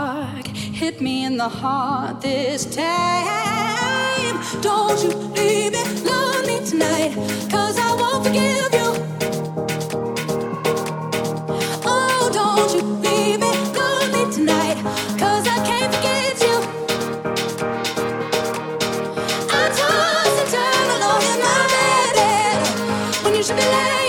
dark hit me in the heart this time. Don't you leave me, love me tonight, cause I won't forgive you. Oh, don't you love me I can't forget you. I toss and turn alone in my bed when you should be laughing.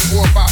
Taking over